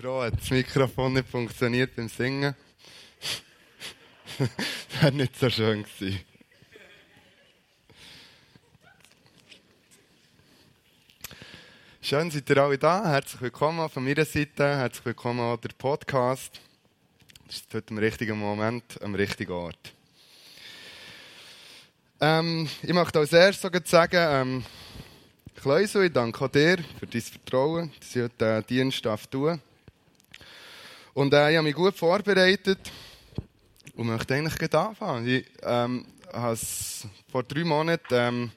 froh, hat das Mikrofon nicht funktioniert beim Singen. das wäre nicht so schön gewesen. Schön, seid ihr alle da. Herzlich willkommen von meiner Seite. Herzlich willkommen an der Podcast. Das ist heute im richtigen Moment, am richtigen Ort. Ähm, ich möchte als erstes sagen, ähm, Kleusel, ich danke dir für dein Vertrauen, dass ich heute den Dienst tun. Und äh, ich habe mich gut vorbereitet und möchte eigentlich gleich anfangen. Ich ähm, vor drei Monaten ähm,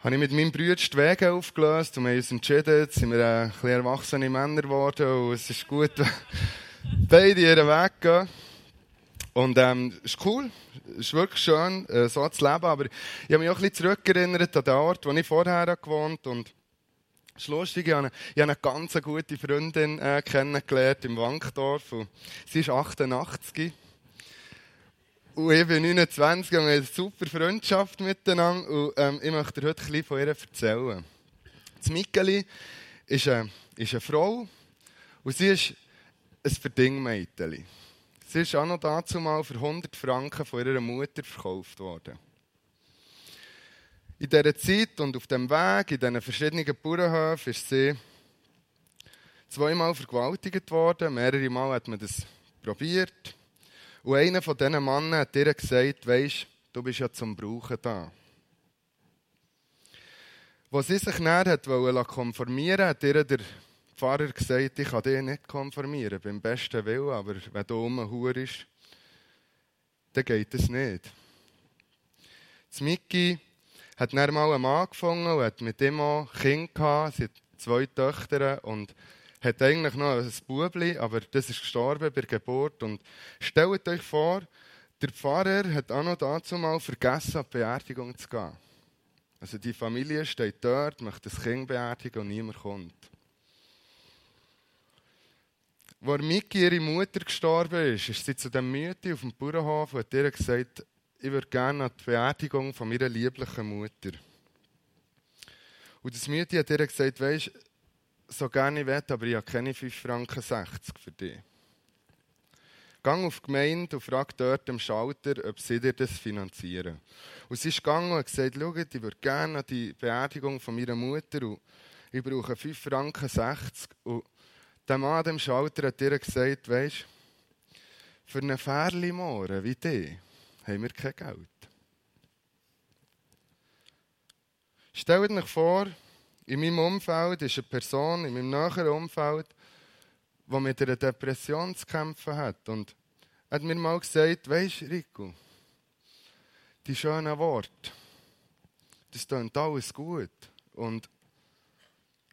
habe ich mit meinem Bruder die Wege aufgelöst und wir haben uns entschieden, jetzt sind wir äh, ein bisschen erwachsene Männer geworden und es ist gut, beide ihren Weg gehen. Und ähm, es ist cool, es ist wirklich schön, äh, so zu leben, aber ich habe mich auch ein bisschen zurückerinnert an den Ort, wo ich vorher gewohnt habe ist lustig, ich habe, eine, ganz gute Freundin äh, kennengelernt im Wankdorf. Und sie ist 88. Und ich bin 29 und wir haben eine super Freundschaft miteinander. Und ähm, ich möchte heute bisschen von ihr erzählen. Das Mikkeli ist eine, ist eine Frau und sie ist ein Verdingmädchen. Sie ist auch noch dazu mal für 100 Franken von ihrer Mutter verkauft worden in dieser Zeit und auf dem Weg, in diesen verschiedenen Bauernhöfen, ist sie zweimal vergewaltigt worden. Mehrere Mal hat man das probiert. Und einer von diesen Männern hat ihr gesagt, weisst, du bist ja zum Brauchen da. Als sie sich näher hat konformieren hat ihr der Pfarrer gesagt, ich kann dich nicht konformieren, beim besten Willen, aber wenn du rumhurst, dann geht es nicht. Das Mickey hat dann mal einen Mann gefunden und hat mit ihm auch Kinder gehabt. Sie hat zwei Töchter und hat eigentlich noch ein Bubli, aber das ist gestorben bei der Geburt. Und stellt euch vor, der Pfarrer hat auch noch dazu mal vergessen, an die Beerdigung zu gehen. Also die Familie steht dort, möchte das Kind beerdigen und niemand kommt. Als Miki, ihre Mutter, gestorben ist, ist sie zu dem Mütti auf dem Bauernhof und hat ihr gesagt, ich würde gerne an die Beerdigung von meiner lieblichen Mutter. Und das Mädchen hat ihr gesagt, weisst, so gerne ich will, aber ich habe keine 5 Franken 60 für dich. Gang auf die Gemeinde und frag dort am Schalter, ob sie dir das finanzieren. Und sie ist gegangen und hat gesagt, schau, ich würde gerne an die Beerdigung von meiner Mutter und ich brauche 5 Franken 60. Und der Mann am Schalter hat ihr gesagt, weisst, für einen Fährli wie dich, haben wir kein Geld. Stellt euch vor, in meinem Umfeld ist eine Person, in meinem näheren Umfeld, die mit einer Depression zu kämpfen hat. Und hat mir mal gesagt, weisst Rico, die schönen Worte, das klingt alles gut. Und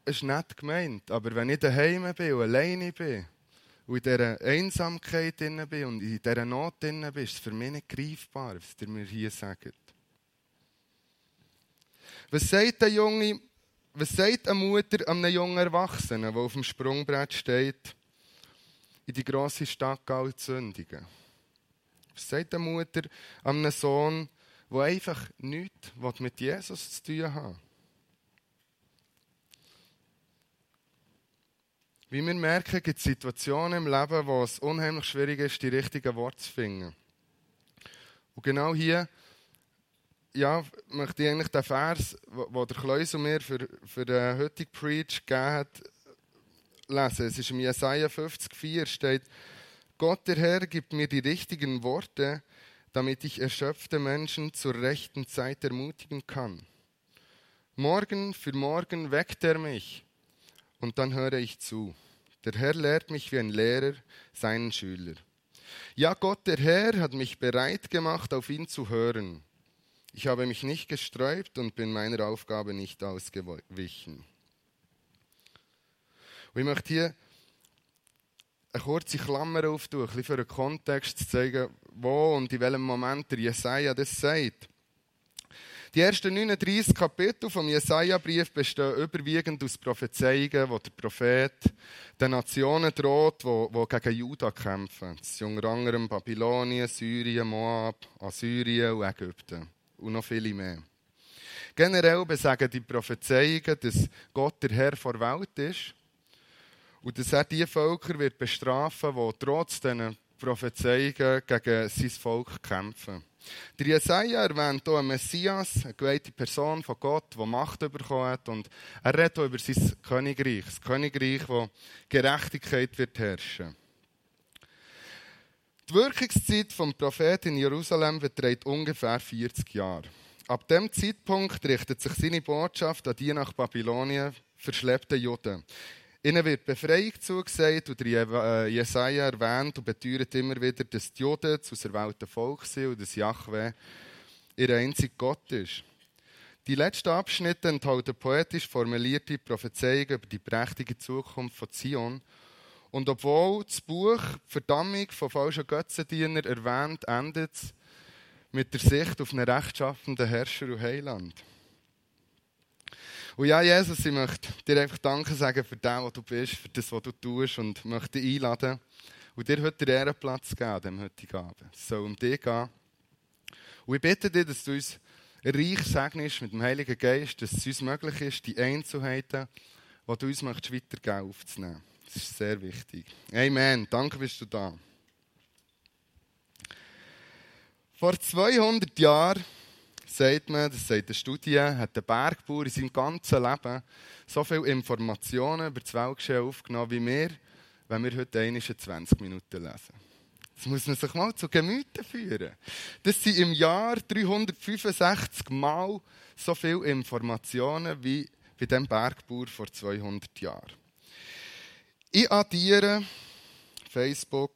es ist nett gemeint, aber wenn ich daheim bin und alleine bin, und in dieser Einsamkeit bin und in dieser Not bin, ist es für mich nicht greifbar, was ihr mir hier sagt. Was sagt eine junge, was sagt eine Mutter einem jungen Erwachsenen, der auf dem Sprungbrett steht, in die grosse Stadt Gall sündigen? Was sagt eine Mutter einem Sohn, der einfach nichts mit Jesus zu tun hat? Wie wir merken, gibt es Situationen im Leben, wo es unheimlich schwierig ist, die richtigen Worte zu finden. Und genau hier ja, möchte ich eigentlich den Vers, den der Kleus und mir für, für den heutigen Preach gegeben hat, lesen. Es ist im Jesaja 50,4 steht, Gott der Herr gibt mir die richtigen Worte, damit ich erschöpfte Menschen zur rechten Zeit ermutigen kann. Morgen für morgen weckt er mich und dann höre ich zu. Der Herr lehrt mich wie ein Lehrer seinen Schüler. Ja, Gott, der Herr, hat mich bereit gemacht, auf ihn zu hören. Ich habe mich nicht gesträubt und bin meiner Aufgabe nicht ausgewichen. Und ich möchte hier eine kurze Klammer auftun, ein bisschen für einen Kontext zu zeigen, wo und in welchem Moment der Jesaja das sagt. Die ersten 39 Kapitel vom Jesaja-Brief bestehen überwiegend aus Prophezeiungen, wo der Prophet den Nationen droht, die, gegen Juda kämpfen. Das sind unter anderem Babylonien, Syrien, Moab, Assyrien und Ägypten. Und noch viele mehr. Generell besagen die Prophezeiungen, dass Gott der Herr vor Welt ist Und dass er die Völker wird bestrafen, die trotz diesen Prophezeiungen gegen sein Volk kämpfen. Der Jesaja erwähnt hier einen Messias, eine geweihte Person von Gott, die Macht bekommen hat. Und er redet hier über sein Königreich. Das Königreich, wo Gerechtigkeit wird herrschen. Die Wirkungszeit des Propheten in Jerusalem beträgt ungefähr 40 Jahre. Ab dem Zeitpunkt richtet sich seine Botschaft an die nach Babylonien verschleppten Juden. Ihnen wird Befreiung zugesagt und äh, Jesaja erwähnt und beteuert immer wieder, dass die Juden zu erwählten Volk sind und dass Yahweh ihr einziger Gott ist. Die letzten Abschnitte enthalten poetisch formulierte Prophezeiungen über die prächtige Zukunft von Zion. Und obwohl das Buch Verdammung von falschen Götzendienern erwähnt, endet es mit der Sicht auf einen rechtschaffenden Herrscher und Heiland. Und ja, Jesus, ich möchte dir einfach Danke sagen für das, was du bist, für das, was du tust und möchte dich einladen und dir heute den Ehrenplatz geben, dem heutigen Abend. Es soll um dich gehen. Und ich bitte dich, dass du uns reich segnest mit dem Heiligen Geist, dass es uns möglich ist, die Einzelheiten, die du uns möchtest, weitergeben, aufzunehmen. Das ist sehr wichtig. Amen. Danke, bist du da. Vor 200 Jahren sagt man, das sagt eine Studie, hat der Bergbauer in seinem ganzen Leben so viele Informationen über das Weltgeschehen aufgenommen wie wir, wenn wir heute 21 Minuten lesen. Das muss man sich mal zu Gemüte führen. Das sind im Jahr 365 Mal so viele Informationen wie bei dem Bergbauer vor 200 Jahren. Ich addiere Facebook,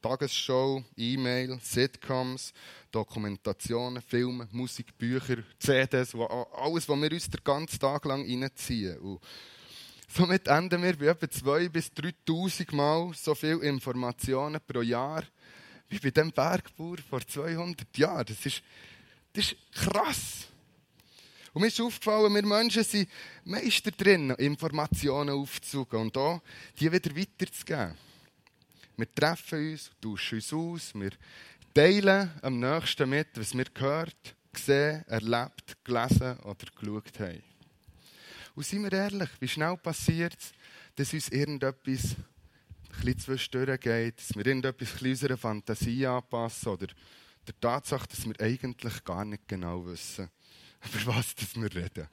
Tagesschau, E-Mail, Sitcoms, Dokumentationen, Filme, Musik, Bücher, CDs, alles, was wir uns den ganzen Tag lang reinziehen. Und somit enden wir bei etwa 2.000 bis 3.000 Mal so viele Informationen pro Jahr wie bei dem Bergbauer vor 200 Jahren. Das ist, das ist krass. Und mir ist aufgefallen, wir Menschen sind Meister drin, Informationen aufzusuchen und da die wieder weiterzugeben. Wir treffen uns, tauschen uns aus, wir teilen am nächsten mit, was wir gehört, gesehen, erlebt, gelesen oder geschaut haben. Und seien wir ehrlich, wie schnell passiert es, dass uns irgendetwas ein zwischendurch geht, dass wir irgendetwas unserer Fantasie anpassen oder der Tatsache, dass wir eigentlich gar nicht genau wissen, über was wir reden.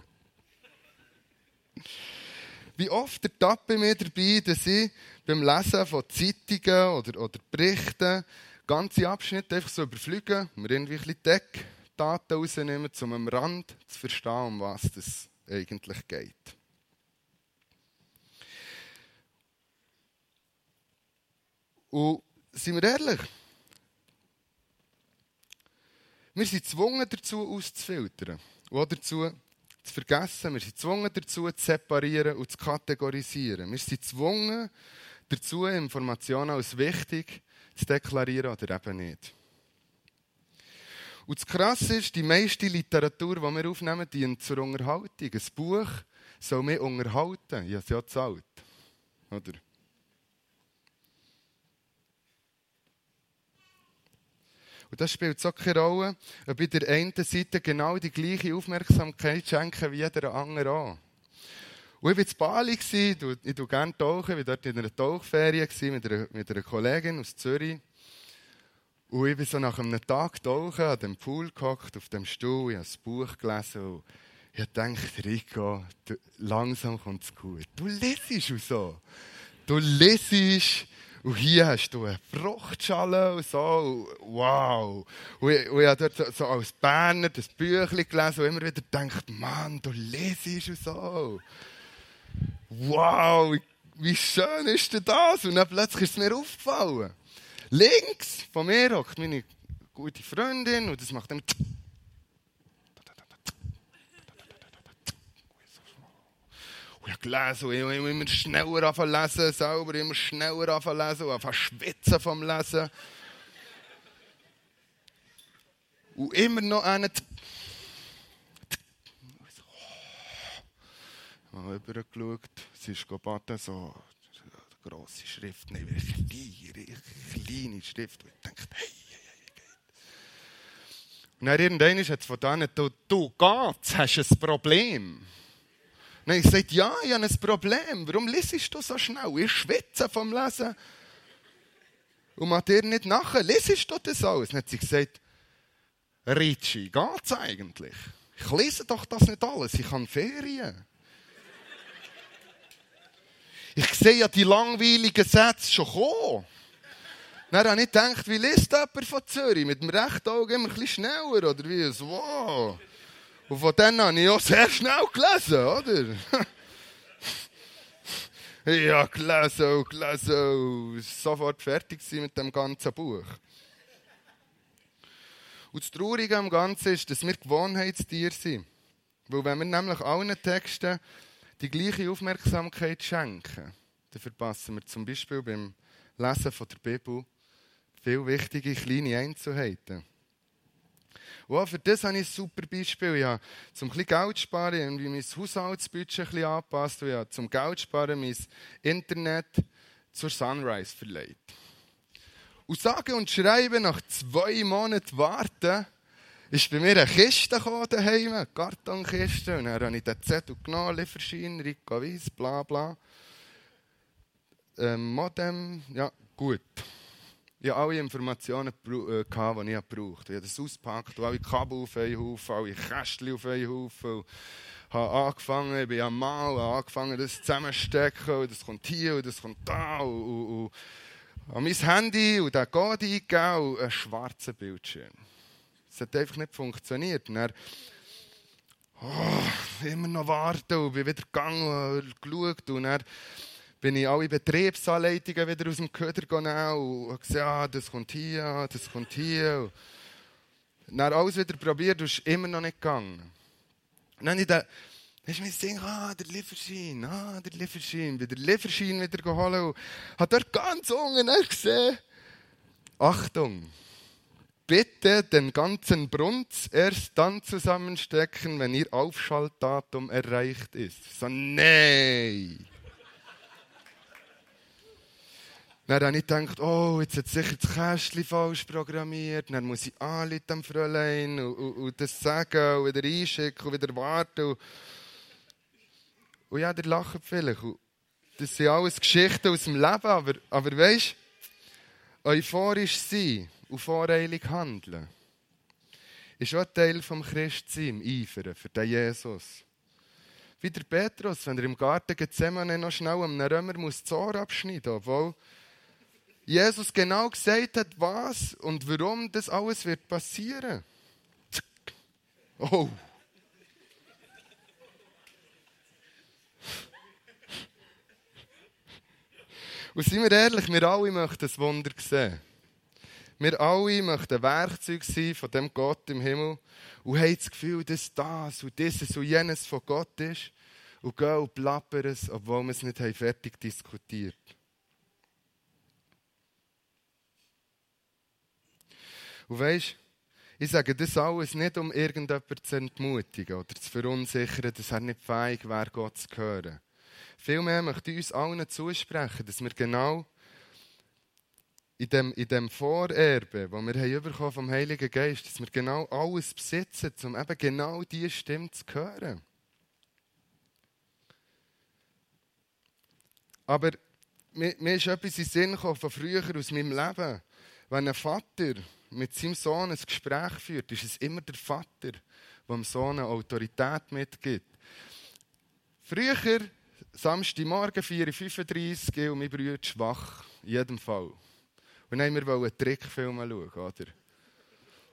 Wie oft ertappe mich dabei, dass ich beim Lesen von Zeitungen oder, oder Berichten ganze Abschnitte einfach so überfliegen, mir irgendwie ein bisschen Deckdaten rausnehmen, um am Rand zu verstehen, um was es eigentlich geht. Und sind wir ehrlich? Wir sind gezwungen dazu, auszufiltern. Und dazu, zu vergessen. Wir sind gezwungen dazu, zu separieren und zu kategorisieren. Wir sind gezwungen dazu, Informationen als wichtig zu deklarieren oder eben nicht. Und das Krasse ist, die meiste Literatur, die wir aufnehmen, dient zur Unterhaltung. Ein Buch soll mich unterhalten. Ich habe es ja gezahlt. Oder? Und das spielt so keine Rolle, ob ich der einen Seite genau die gleiche Aufmerksamkeit schenke wie der andere auch. Und ich war in Bali, ich tauche gerne tauchen, ich war dort in einer Tauchferie mit einer, mit einer Kollegin aus Zürich. Und ich bin so nach einem Tag tauchen, an dem Pool gehockt, auf dem Stuhl, ich habe das Buch gelesen und ich dachte, Rico, du, langsam kommt es gut. Du lesest und so. Du lesest und hier hast du eine Fruchtschale und so. Wow. Und ich, und ich habe dort so, als Berner das Büchlein gelesen und immer wieder gedacht, Mann, du lesest und so. Wow, wie schön ist denn das? Und dann plötzlich ist es mir aufgefallen. Links von mir hockt meine gute Freundin und das macht dann ich habe gelesen und ich immer schneller anfangen lesen, selber immer schneller anfangen lesen und anfangen schwitzen vom Lesen. Und immer noch einen. Mal übergeschaut, sie ist gebaten, so grosse Schrift, nein, kleine, kleine Schrift. Und ich dachte, hey, hey, hey, geht. Und dann irgendwann hat es von denen, du, du geht's, hast ein Problem. Habe ich gesagt, ja, ich habe ein Problem. Warum liest du so schnell? Ich schwitze vom Lesen. Und man dir nicht nachher, liest du das alles? Dann hat sie gesagt, Ritschi, geht's eigentlich? Ich lese doch das nicht alles, ich habe Ferien. Ich sehe ja die langweiligen Sätze schon kommen. Dann habe ich gedacht, wie liest jemand von Zürich? Mit dem rechten Auge immer ein bisschen schneller, oder wie? So, wow. Und von dann habe ich auch sehr schnell gelesen, oder? ja, gelesen, gelesen. Sofort fertig mit dem ganzen Buch. Und das Traurige am Ganzen ist, dass wir Gewohnheitstiere sind. Weil wenn wir nämlich allen Texten die gleiche Aufmerksamkeit schenken, dann verpassen wir zum Beispiel beim Lesen von der Bibel viele wichtige kleine Einzelheiten. Auch für das habe ich ein super Beispiel. Ich habe zum Geld sparen, irgendwie mein Haushaltsbudget angepasst und ich habe zum Geld sparen mein Internet zur Sunrise verlegt. Und sage und schreibe, nach zwei Monaten warten, ist bei mir eine Kiste gekommen daheim, eine Kartonkiste. Und dann habe ich den Zettel genommen, Lieferschein, Rico Weiss, bla bla. Ähm, Modem, ja, gut. Ich hatte alle Informationen, die ich brauchte. Ich habe das ausgepackt, alle Kabel auf einen Haufen, alle Kästchen auf einen Haufen. Und habe angefangen, ich bin am Mal, habe angefangen, das zusammenzustecken. Und das kommt hier und das kommt da. Und, und, und habe mein Handy und den Code eingegeben und einen schwarzen Bildschirm. Es hat einfach nicht funktioniert. Und dann, oh, immer noch warten und bin wieder gegangen und geschaut. Und dann bin ich alle Betriebsanleitungen wieder aus dem Köder genommen und gesagt, ah, das kommt hier, das kommt hier. Und dann alles wieder probiert und ist immer noch nicht gegangen. Und dann habe ich mir Ding, ah, der Lieferschein, ah, der Lieferschein, bin der Lieferschein wieder geholt und habe dort ganz unten gesehen, Achtung, bitte den ganzen Brunz erst dann zusammenstecken, wenn ihr Aufschaltdatum erreicht ist. So, nein. Dann habe ich gedacht, oh, jetzt hat sicher das Kästchen falsch programmiert. Dann muss ich anrufen am Fräulein und, und, und, das sagen und wieder einschicken und wieder warten. Und, und ja, der lacht vielleicht. Und das sind alles Geschichten aus dem Leben. Aber, aber weißt du, euphorisch sein und voreilig handeln ist auch Teil vom Christsein, im Eifern für den Jesus. Wie der Petrus, wenn er im Garten Gethsemane noch schnell einem Römer muss Ohr abschneiden obwohl Jesus genau gesagt hat, was und warum das alles wird passieren. Oh. Und seien wir ehrlich, wir alle möchten das Wunder sehen. Wir alle möchten Werkzeug sein von dem Gott im Himmel und haben das Gefühl, dass das und dieses und jenes von Gott ist und gehen und plappern es, obwohl wir es nicht fertig diskutiert haben. Und weisst, ich sage das alles nicht, um irgendjemanden zu entmutigen oder zu verunsichern, dass er nicht fähig wäre, Gott zu hören. Vielmehr möchte ich uns allen zusprechen, dass wir genau in dem, in dem Vorerbe, das wir haben vom Heiligen Geist, dass wir genau alles besitzen, um eben genau diese Stimme zu hören. Aber mir, mir ist etwas in den Sinn gekommen von früher aus meinem Leben. Wenn ein Vater mit seinem Sohn ein Gespräch führt, ist es immer der Vater, der dem Sohn eine Autorität mitgibt. Früher, Samstagmorgen, 4.35 Uhr, und mein Bruder schwach, in jedem Fall. Und dann wollten wir einen Trickfilm schauen, oder?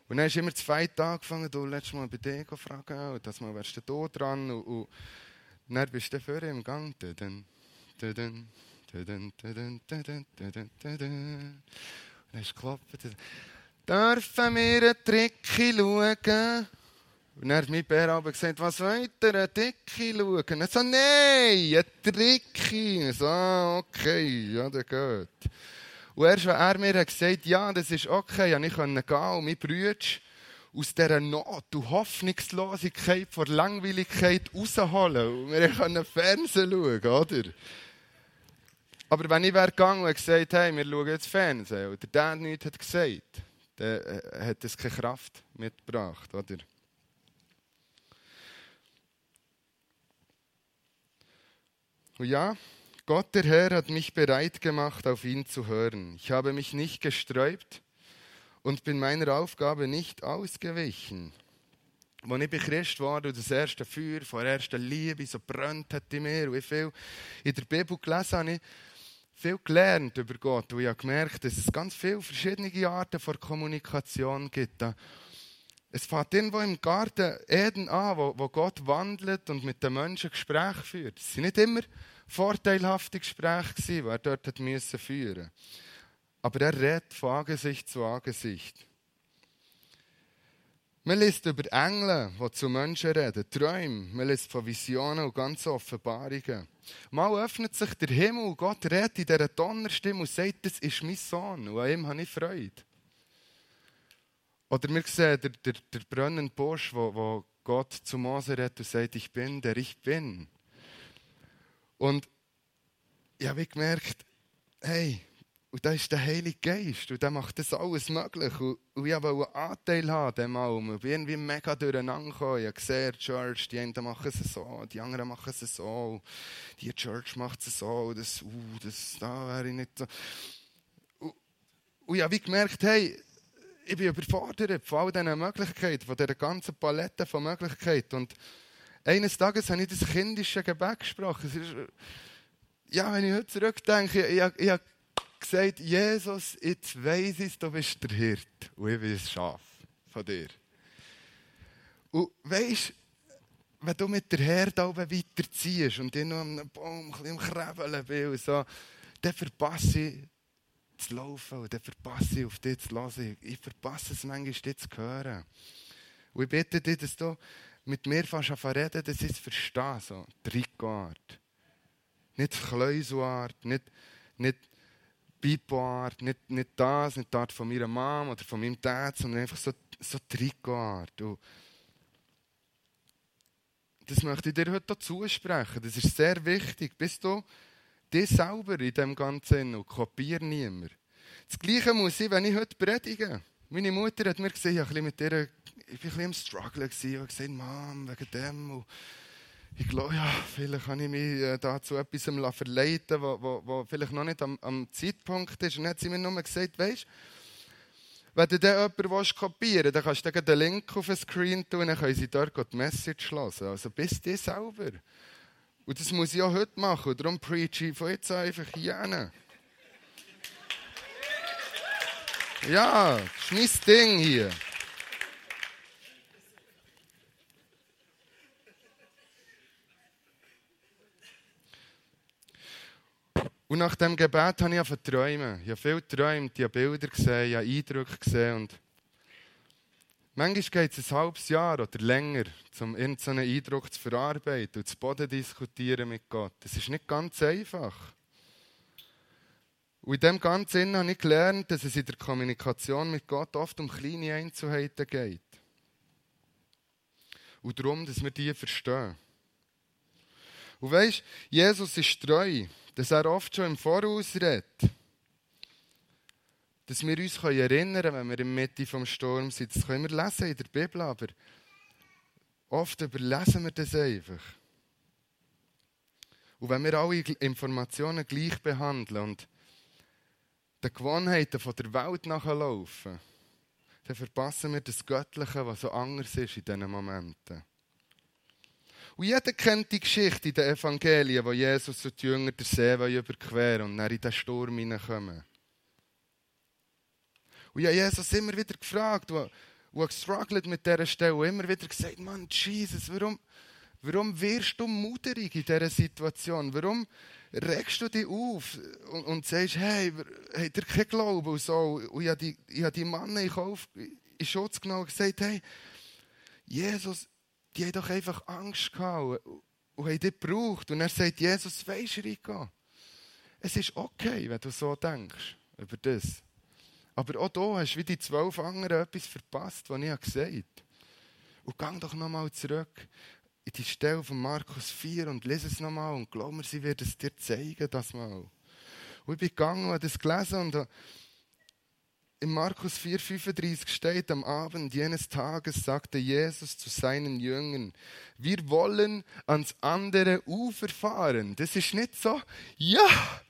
Und dann ist immer zwei Tage angefangen, du letztes Mal bei dir fragen, und das Mal wärst du da dran, und, und dann bist du vorher im Gang. Und dann ist geklappt. Dürfen wir einen Trick schauen? Und dann hat mein Bär aber gesagt, was wollt ihr, einen Dicke schauen? Er so, nein, ein Tricki. So, okay, ja, der geht. Und erst, als er mir gesagt ja, das ist okay, ja, ich konnte gehen und mein Bruder aus dieser Not und Hoffnungslosigkeit vor Langweiligkeit rausholen. Und wir konnten Fernsehen schauen, oder? Aber wenn ich wäre gegangen und gesagt hey, wir schauen jetzt Fernsehen, und der nichts hat gesagt, dann äh, hat es keine Kraft mitgebracht, oder? Und ja, Gott der Herr hat mich bereit gemacht, auf ihn zu hören. Ich habe mich nicht gesträubt und bin meiner Aufgabe nicht ausgewichen. Als ich Christ war und das erste Feuer von der ersten Liebe so brennt hat in mir und ich viel in der Bibel gelesen habe, viel gelernt über Gott und ich habe gemerkt, dass es ganz viele verschiedene Arten von Kommunikation gibt. Es fängt irgendwo im Garten Eden an, wo, wo Gott wandelt und mit den Menschen Gespräche führt. Es sind nicht immer vorteilhafte Gespräche, die er dort hat führen Aber er redet von Angesicht zu Angesicht. Man liest über Engel, die zu Menschen reden, Träume. Man liest von Visionen und ganzen Offenbarungen. Mal öffnet sich der Himmel und Gott redet in dieser Donnerstimme und sagt, das ist mein Sohn und an ihm habe ich Freude. Oder wir sehen der, der, der brennende Busch, wo, wo Gott zu Mose redet und sagt, ich bin der ich bin. Und ich habe gemerkt, hey, und da ist der Heilige Geist und der macht das alles möglich. Und, und ich wollte einen Anteil haben dem allem. Ich bin irgendwie mega durcheinander gekommen. Ich habe gesehen, die Church, die einen machen es so, die anderen machen es so. Die Church macht es so, das, uh, das, da wäre ich nicht so. Und, und ich habe gemerkt, hey, ich bin überfordert von all diesen Möglichkeiten, von dieser ganzen Palette von Möglichkeiten. Und eines Tages habe ich das kindische Gebet gesprochen. Ist, ja, wenn ich heute zurückdenke, ich, ich, ich gesagt, Jesus, jetzt weiss ich, du bist der Hirt und ich bin das Schaf von dir. Und weisst, wenn du mit der Herde oben weiterziehst und ich noch am Baum ein bisschen am Krebeln bin, so, dann verpasse ich zu laufen und dann verpasse ich auf dich zu hören. Ich verpasse es manchmal, dich zu hören. Und ich bitte dich, dass du mit mir fast an reden, dass ich es verstehe, so Trikotart. Nicht Kläuselart, nicht, nicht Bipoart, nicht, nicht das, nicht die Art von meiner Mom oder von meinem Dad, sondern einfach so, so Trikotart. Und das möchte ich dir heute zusprechen. Das ist sehr wichtig. Bist du dich selber in dem Ganzen und kopier niemand. Das Gleiche muss ich, wenn ich heute predige. Meine Mutter hat mir gesagt, ich war mit ihr, ich war ein bisschen im Struggle. Ich habe gesagt, Mom, wegen dem. Und ich glaube, ja, vielleicht kann ich mich äh, dazu etwas verleiten, wo, wo, wo vielleicht noch nicht am, am, Zeitpunkt ist. Und dann hat sie mir nur gesagt, weißt wenn du dann jemanden kopieren willst, dann kannst du den Link auf den Screen tun und dann können sie dort die Message lassen. Also bist du selber. Und das muss ich auch heute machen. Und darum preach ich von jetzt einfach hier hin. Ja, das ist mein Ding hier. Und nach dem Gebet habe ich angefangen zu träumen. Ich habe viel geträumt, ich habe Bilder gesehen, ich habe Eindrücke gesehen. Und manchmal geht es ein halbes Jahr oder länger, um irgendeinen Eindruck zu verarbeiten und zu Boden diskutieren mit Gott. Das ist nicht ganz einfach. Und in dem Ganzen habe ich gelernt, dass es in der Kommunikation mit Gott oft um kleine Einzelheiten geht. Und darum, dass wir die verstehen. Und weißt, Jesus ist treu dass er oft schon im Voraus redet. Dass wir uns erinnern können, wenn wir in der Mitte vom Sturm sind. Das können wir lesen in der Bibel, aber oft überlesen wir das einfach. Und wenn wir alle Informationen gleich behandeln und den Gewohnheiten der Welt nachlaufen, dann verpassen wir das Göttliche, was so anders ist in diesen Momenten. Und jeder kennt die Geschichte in den Evangelien, wo Jesus und die Jünger den See überqueren und dann in den Sturm hineinkommen. Und ich habe Jesus immer wieder gefragt und, gestruggelt mit dieser Stelle und immer wieder gesagt, Mann, Jesus, warum, warum wirst du muterig in dieser Situation? Warum regst du dich auf und, und sagst, hey, habt ihr keinen Glauben und so? Und ich habe die, ich die Männer in Schutz genommen und gesagt, hey, Jesus, die haben doch einfach Angst gehabt und, und haben dich gebraucht. Und er sagt, Jesus, weisst du, Rico, es ist okay, wenn du so denkst über das. Aber auch da hast du wie die zwölf anderen etwas verpasst, was ich gesagt habe. Und geh doch nochmal zurück in die Stelle von Markus 4 und lese es nochmal und glaub mir, sie wird es dir zeigen, das mal. Und ich bin gegangen und habe das gelesen und in Markus 4,35 steht, am Abend jenes Tages sagte Jesus zu seinen Jüngern, wir wollen ans andere Ufer fahren. Das ist nicht so, ja,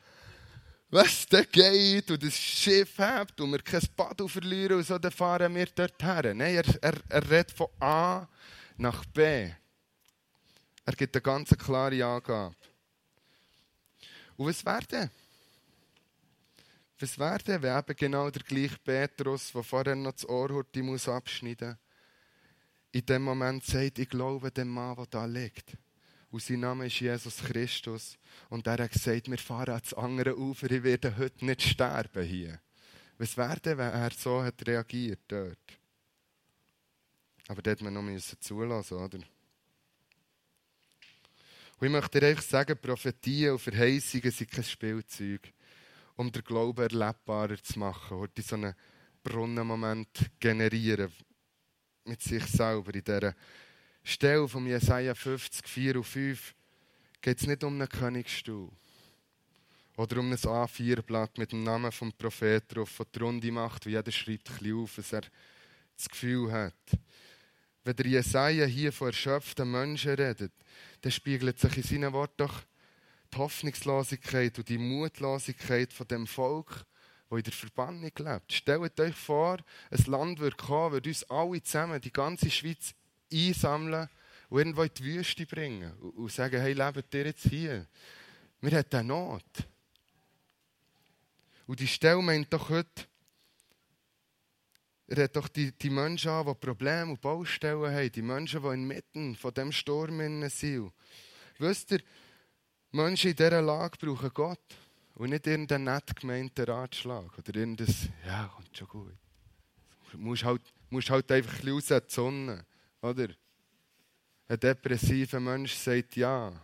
was da geht und das Schiff hat und wir kein Bad verlieren und so, dann fahren wir dort her. Nein, er, er, er redet von A nach B. Er gibt eine ganz klare Angabe. Und was wäre denn? Was wäre denn, wenn eben genau der gleiche Petrus, der vorher noch das Ohrhorti muss abschneiden muss, in dem Moment sagt, ich glaube dem Mann, der da liegt. Und sein Name ist Jesus Christus. Und er hat gesagt, wir fahren ans andere Ufer, ich werde heute nicht sterben hier. Was wäre denn, wenn er so hat reagiert dort? Aber dort man noch zulassen, oder? Und ich möchte dir einfach sagen, Prophetien und Verheißungen sind kein Spielzeug um den Glauben erlebbarer zu machen, heute so einen Brunnenmoment generieren mit sich selber. In dieser Stelle von Jesaja 50, 4 und 5 geht es nicht um einen Königsstuhl oder um ein A4-Blatt mit dem Namen des Propheten drauf, der die Runde macht, wie jeder schreibt ein bisschen auf, was er das Gefühl hat. Wenn der Jesaja hier von erschöpften Menschen redet, dann spiegelt sich in seinen Worten doch die Hoffnungslosigkeit und die Mutlosigkeit von dem Volk, das in der Verbannung lebt. Stellt euch vor, ein Land würde kommen, würde uns alle zusammen, die ganze Schweiz einsammeln und irgendwo in die Wüste bringen und sagen, hey, lebt ihr jetzt hier? Wir haben eine Not. Und die Stelle meint doch heute, er hat doch die, die Menschen an, die Probleme und Baustellen haben, die Menschen, die inmitten von dem Sturm sind. Wisst ihr, Menschen in dieser Lage brauchen Gott und nicht irgendeinen nett gemeinten Ratschlag oder irgendein, ja, kommt schon gut. Du musst halt, halt einfach ein bisschen raus in die Sonne, oder? Ein depressiver Mensch sagt ja. Ob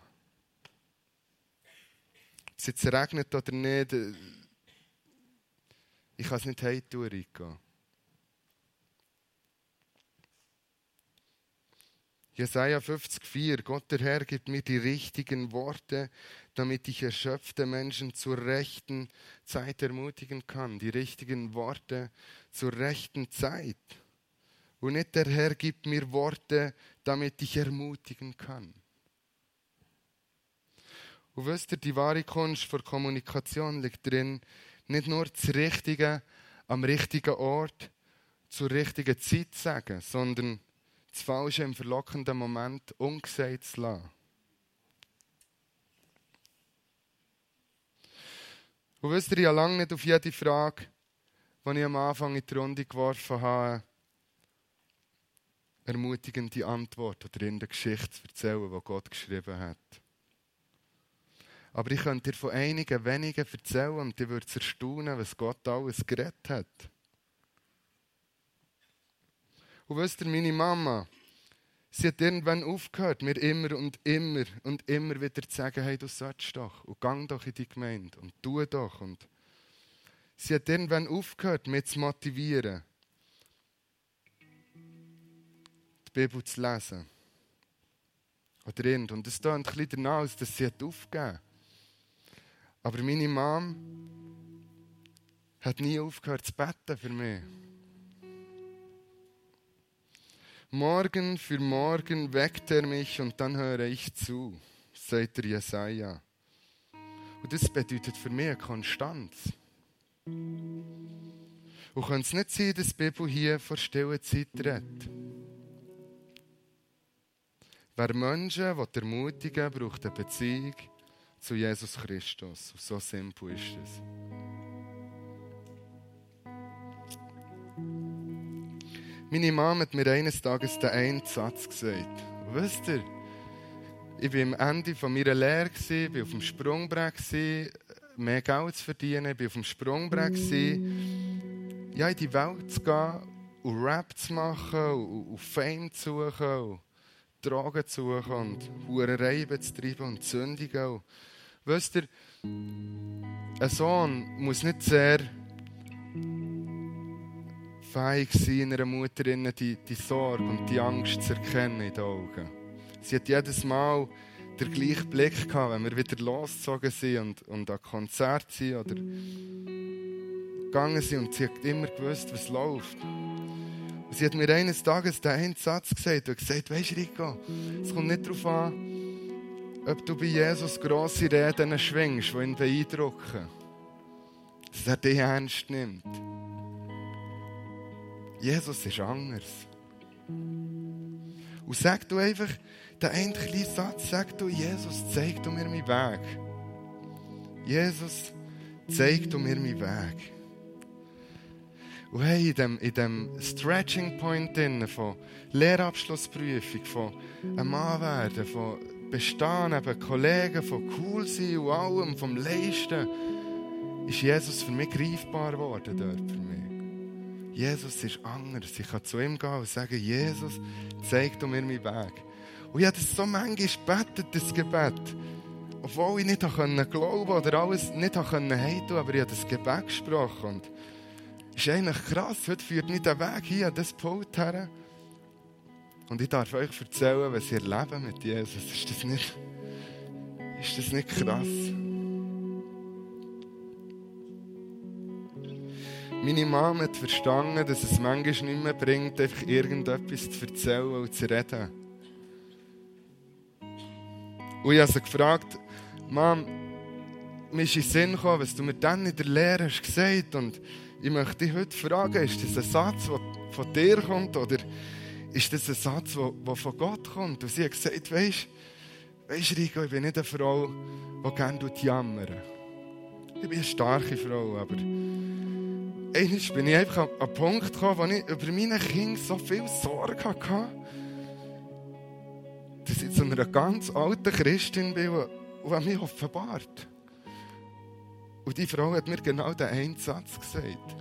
es jetzt regnet oder nicht, ich kann es nicht heim Rico. Jesaja 50,4 Gott der Herr gibt mir die richtigen Worte, damit ich erschöpfte Menschen zur rechten Zeit ermutigen kann. Die richtigen Worte zur rechten Zeit. Und nicht der Herr gibt mir Worte, damit ich ermutigen kann. Und wisst ihr, die wahre Kunst vor Kommunikation liegt drin, nicht nur das Richtige am richtigen Ort zur richtigen Zeit zu sagen, sondern das Falsche im verlockenden Moment ungesagt zu lassen. Und wisst ihr, ich habe lange nicht auf jede Frage, die ich am Anfang in die Runde geworfen habe, ermutigende Antwort oder in der Geschichte zu erzählen, die Gott geschrieben hat. Aber ich könnte dir von einigen wenigen erzählen und ich würde erstaunen, was Gott alles geredet hat. Und wisst ihr, meine Mama, sie hat irgendwann aufgehört, mir immer und immer und immer wieder zu sagen, hey, du sollst doch und gang doch in die Gemeinde und tu doch. Und sie hat irgendwann aufgehört, mich zu motivieren, die Bibel zu lesen. Oder irgend. Und es klingt ein bisschen danach aus, dass sie hat aufgegeben Aber meine Mom hat nie aufgehört zu beten für mich. Morgen für morgen weckt er mich und dann höre ich zu, sagt der Jesaja. Und das bedeutet für mich eine Konstanz. Und kann es nicht sein, dass die Bibel hier vor stiller Zeit redet? Wer Menschen ermutigen braucht eine Beziehung zu Jesus Christus. Und so simpel ist es. Meine Mama hat mir eines Tages den einen Satz gesagt. Wisst ihr, ich war am Ende meiner Lehre, ich war auf dem Sprungbrett, mehr Geld zu verdienen, ich war auf dem Sprungbrett, ja, in die Welt zu gehen und Rap zu machen und, Fame zu suchen und Drogen zu suchen und Hurereien zu treiben und Sündigen. Wisst ihr, ein Sohn muss nicht sehr fähig sein, einer Mutter die, die Sorge und die Angst zu erkennen in den Augen. Sie hat jedes Mal den gleichen Blick gehabt, wenn wir wieder losgezogen sind und, und an Konzert sind oder gegangen sind und sie hat immer gewusst, was läuft. Und sie hat mir eines Tages den einen Satz gesagt und gesagt, weisst du, Rico, es kommt nicht darauf an, ob du bei Jesus grosse Reden schwingst, die ihn beeindrucken. Dass er dich ernst nimmt. Jesus ist anders. Und sag du einfach, den einen kleinen Satz, sag du, Jesus, zeig du mir meinen Weg. Jesus, zeig du mir meinen Weg. Und hey, in dem, in dem Stretching Point drin, von Lehrabschlussprüfung, von einem Mann werden, von Bestehen, eben Kollegen, von cool sein und allem, vom Leisten, ist Jesus für mich greifbar geworden dort für mich. Jesus ist anders. Ich kann zu ihm gehen und sagen, Jesus, zeig du mir meinen Weg. Und ich habe das so manchmal gebetet, das Gebet. Obwohl ich nicht glauben konnte oder alles nicht heimtun konnte, aber ich habe das Gebet gesprochen. Und ist eigentlich krass. Heute führt mich der Weg hier an das Pult her. Und ich darf euch erzählen, was ich erlebe mit Jesus. Ist das nicht, ist das nicht krass? Meine Mama hat verstanden, dass es manchmal nicht mehr bringt, einfach irgendetwas zu erzählen und zu reden. Und ich habe sie gefragt, Mom, mir ist in den Sinn gekommen, was du mir dann in der Lehre hast gesagt und ich möchte dich heute fragen, ist das ein Satz, der von dir kommt oder ist das ein Satz, der von Gott kommt? Und sie hat gesagt, weisst du, Rico, ich bin nicht eine Frau, die gerne jammert. Ich bin eine starke Frau, aber einmal bin ich einfach an einen Punkt gekommen, wo ich über meine Kinder so viel Sorge hatte, dass ich zu einer ganz alten Christin bin, die mich offenbart. Und die Frau hat mir genau den einen Satz gesagt.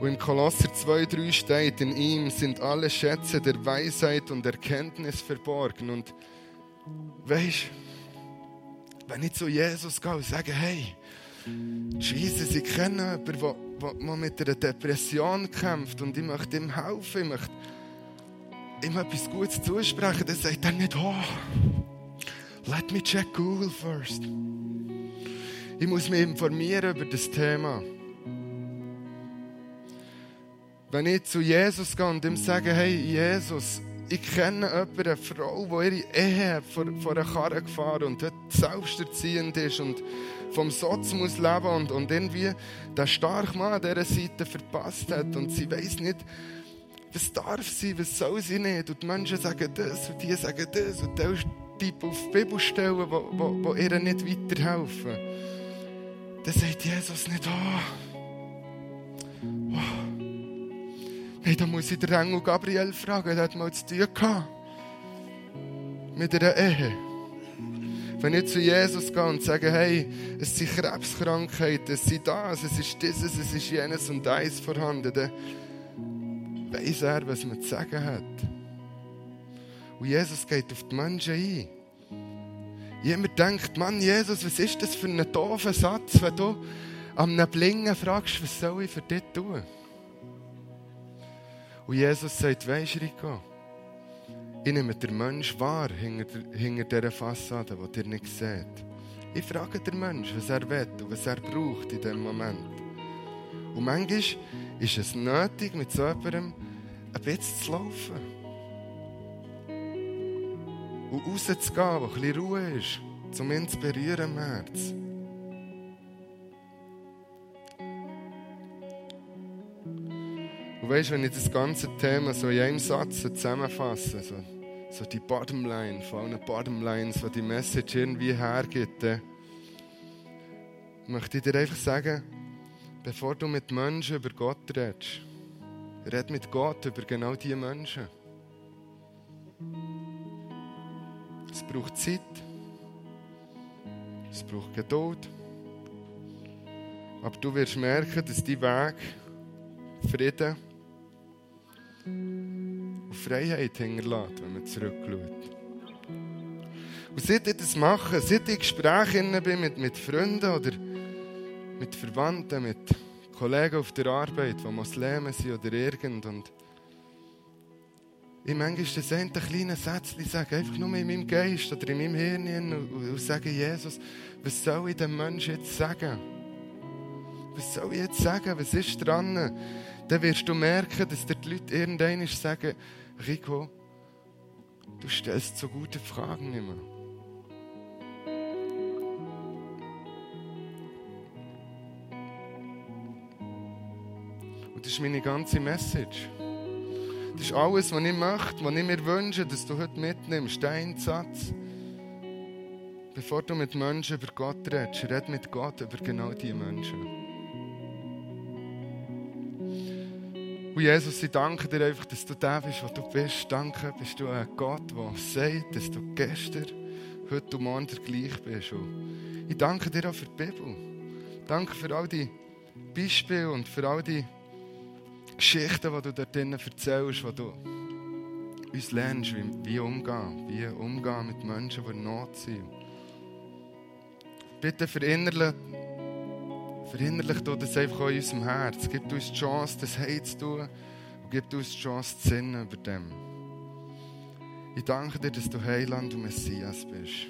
Und in Kolosser 2,3 steht, in ihm sind alle Schätze der Weisheit und Erkenntnis verborgen. Und weißt wenn ich zu Jesus gehe und sage, hey, Jesus, ich kenne jemanden, der mit einer Depression kämpft und ich möchte ihm helfen, ich möchte ihm etwas Gutes zusprechen, dann sagt er nicht, oh, let me check Google first. Ich muss mich informieren über das Thema. Wenn ich zu Jesus gehe und ihm sage, hey Jesus, ich kenne jemanden, eine Frau, die ihre Ehe vor, vor einer Karre gefahren und dort selbsterziehend ist und vom Sotz muss leben und, und irgendwie der starke Mann an dieser Seite verpasst hat und sie weiß nicht, was darf sie, was soll sie nicht? Und die Menschen sagen das und die sagen das und der Typ auf die Bibel stellen, wo, wo, wo ihr nicht weiterhelfen. Dann sagt Jesus nicht, oh, oh. Nein, da muss ich den Engel Gabriel fragen, der hat mal zu tun gehabt. Mit einer Ehe. Wenn ich zu Jesus gehe und sage, hey, es sind Krebskrankheiten, es sind das, es ist dieses, es ist jenes und eins vorhanden, dann weiß er, was man zu sagen hat. Und Jesus geht auf die Menschen ein. Jemand denkt, Mann, Jesus, was ist das für ein doofer Satz, wenn du am einem Blingen fragst, was soll ich für dich tun? Und Jesus sagt, weisst du, Rico, ich nehme den Menschen wahr hinter, hinter dieser Fassade, die ihr nicht seht. Ich frage den Menschen, was er will und was er braucht in diesem Moment. Und manchmal ist es nötig, mit so jemandem ein bisschen zu laufen. Und rauszugehen, wo ein bisschen Ruhe ist, zum berühren im Herz. Und weißt, wenn ich das ganze Thema so in einem Satz zusammenfasse, so, so die Bottomline von allen Bottomlines, die die Message irgendwie hergibt, dann möchte ich dir einfach sagen, bevor du mit Menschen über Gott redest, red mit Gott über genau diese Menschen. Es braucht Zeit, es braucht Geduld, aber du wirst merken, dass dein Weg Frieden Freiheit hinterlässt, wenn man zurückschaut. Und seit ich das mache, seit ich Gespräche bin mit, mit Freunden oder mit Verwandten, mit Kollegen auf der Arbeit, die Muslimen sind oder irgend, und ich manchmal das eine kleine Sätzchen sage, einfach nur in meinem Geist oder in meinem Hirn und, und sage, Jesus, was soll ich dem Menschen jetzt sagen? Was soll ich jetzt sagen? Was ist dran? Dann wirst du merken, dass dir die Leute irgendwann sagen, Rico, du stellst so gute Fragen immer. Und das ist meine ganze Message. Das ist alles, was ich möchte, was ich mir wünsche, dass du heute mitnimmst. Dein Satz. Bevor du mit Menschen über Gott redest, red mit Gott über genau diese Menschen. Und Jesus, ich danke dir einfach, dass du der bist, was du bist. Danke, bist du ein Gott, der sagt, dass du gestern, heute und morgen der gleich bist. Und ich danke dir auch für die Bibel. Danke für all die Beispiele und für all die Geschichten, die du dort drinnen erzählst, wo du uns lernst, wie, wie umgehen, wie umgehen mit Menschen, die in Not sind. Bitte verinnerlich, verinnerlich du das einfach in unserem Herz. Gib uns die Chance, das Heim zu tun und gib uns die Chance zu sinnen über dem. Ich danke dir, dass du Heiland und Messias bist.